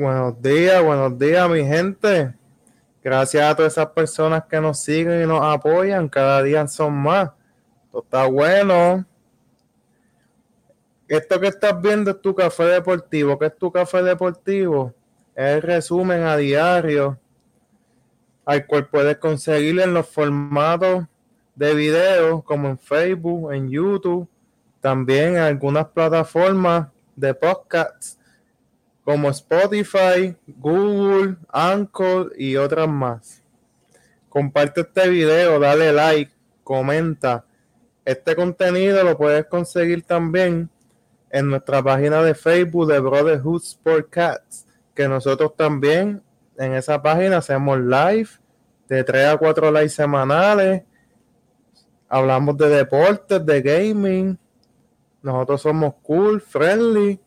Buenos días, buenos días, mi gente. Gracias a todas esas personas que nos siguen y nos apoyan. Cada día son más. Esto está bueno. Esto que estás viendo es tu café deportivo. ¿Qué es tu café deportivo? Es resumen a diario al cual puedes conseguir en los formatos de video como en Facebook, en YouTube, también en algunas plataformas de podcasts como Spotify, Google, Anchor y otras más. Comparte este video, dale like, comenta. Este contenido lo puedes conseguir también en nuestra página de Facebook de Brotherhood Sport Cats, que nosotros también en esa página hacemos live de 3 a 4 lives semanales. Hablamos de deportes, de gaming. Nosotros somos cool, friendly.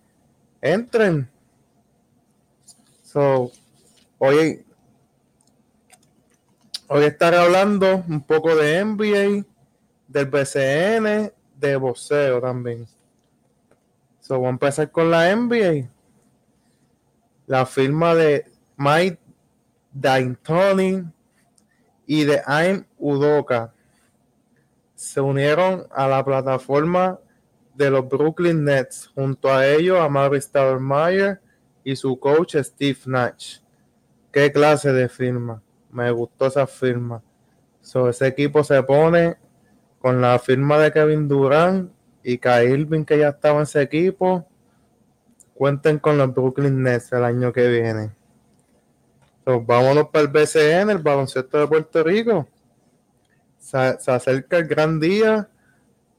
Entren. So, hoy, hoy estaré hablando un poco de NBA, del BCN, de boxeo también. So, voy a empezar con la NBA. La firma de Mike D'Antoni y de Aim Udoka se unieron a la plataforma de los Brooklyn Nets. Junto a ellos, a Marvin Stoudemire y su coach Steve Nash. ¿Qué clase de firma? Me gustó esa firma. So, ese equipo se pone con la firma de Kevin Durant y Irving que ya estaba en ese equipo. Cuenten con los Brooklyn Nets el año que viene. So, vámonos para el BCN, el baloncesto de Puerto Rico. Se, acerca el gran día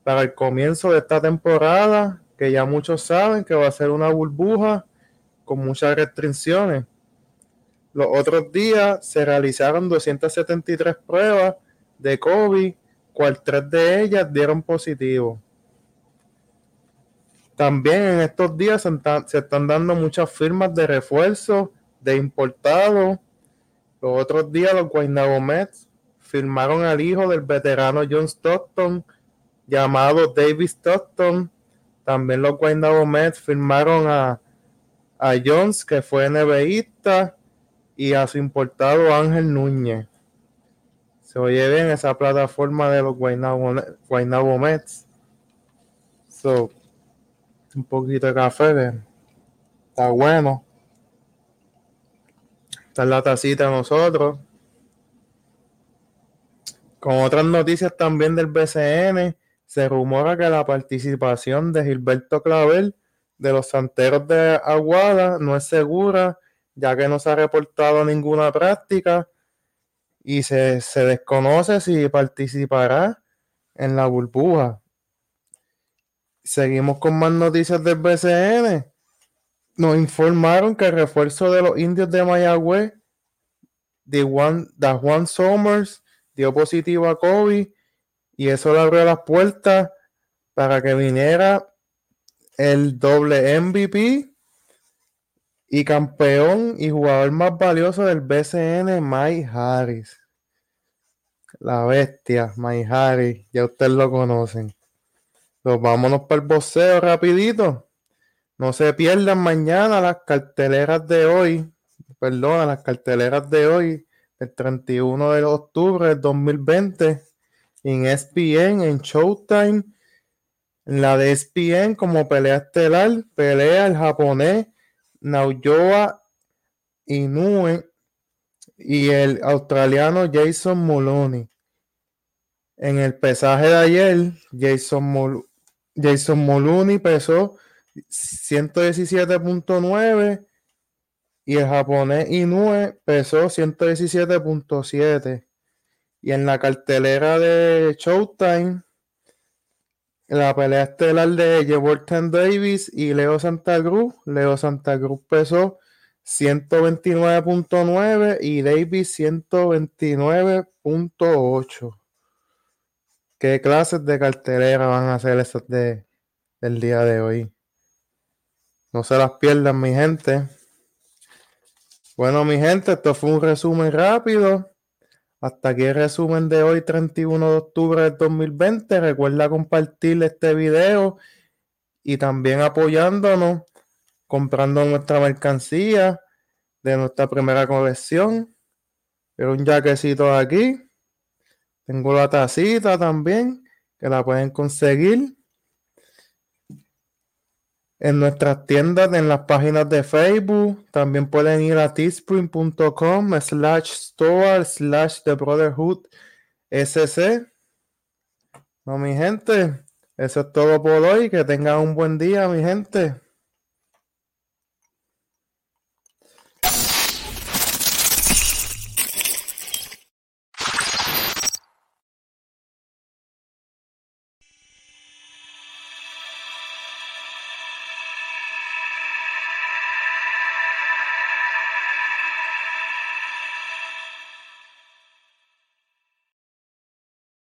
para el comienzo de esta temporada, que ya muchos saben que va a ser una burbuja con muchas restricciones. Los otros días se realizaron 273 pruebas de COVID, cual tres de ellas dieron positivo. También en estos días se están dando muchas firmas de refuerzo de importados. Los otros días los Guaynabo Mets firmaron al hijo del veterano John Stockton, llamado David Stockton. También los Guaynabo firmaron a, a Jones, que fue NBAista, y a su importado Ángel Núñez. Se oye bien esa plataforma de los Guaynabo, Mets. Un poquito de café, está bueno. Está la tacita nosotros. Con otras noticias también del BCN, se rumora que la participación de Gilberto Clavel de los Santeros de Aguada no es segura, ya que no se ha reportado ninguna práctica y se, se desconoce si participará en la burbuja. Seguimos con más noticias del BCN. Nos informaron que el refuerzo de los indios de Mayagüez, de Juan, de Juan Somers, dio positivo a COVID y eso le abrió las puertas para que viniera el doble MVP y campeón y jugador más valioso del BCN, Mike Harris. La bestia, Mike Harris, ya ustedes lo conocen. Pues vámonos para el boxeo rapidito. No se pierdan mañana las carteleras de hoy, perdón, las carteleras de hoy, el 31 de octubre del 2020, en ESPN, en Showtime, la de ESPN como pelea estelar, pelea el japonés Naoya Inoue y el australiano Jason Moloney. En el pesaje de ayer, Jason, Mol Jason Moloney pesó 117.9 y el japonés Inoue pesó 117.7. Y en la cartelera de Showtime, la pelea estelar de Jevortan Davis y Leo Santa Cruz. Leo Santa Cruz pesó 129.9 y Davis 129.8. ¿Qué clases de cartelera van a ser esas de, del día de hoy? No se las pierdan, mi gente. Bueno, mi gente, esto fue un resumen rápido. Hasta aquí el resumen de hoy, 31 de octubre del 2020. Recuerda compartir este video y también apoyándonos, comprando nuestra mercancía de nuestra primera colección. Pero un jaquecito aquí. Tengo la tacita también, que la pueden conseguir en nuestras tiendas, en las páginas de Facebook. También pueden ir a teespring.com slash store slash the brotherhood sc. No, mi gente, eso es todo por hoy. Que tengan un buen día, mi gente.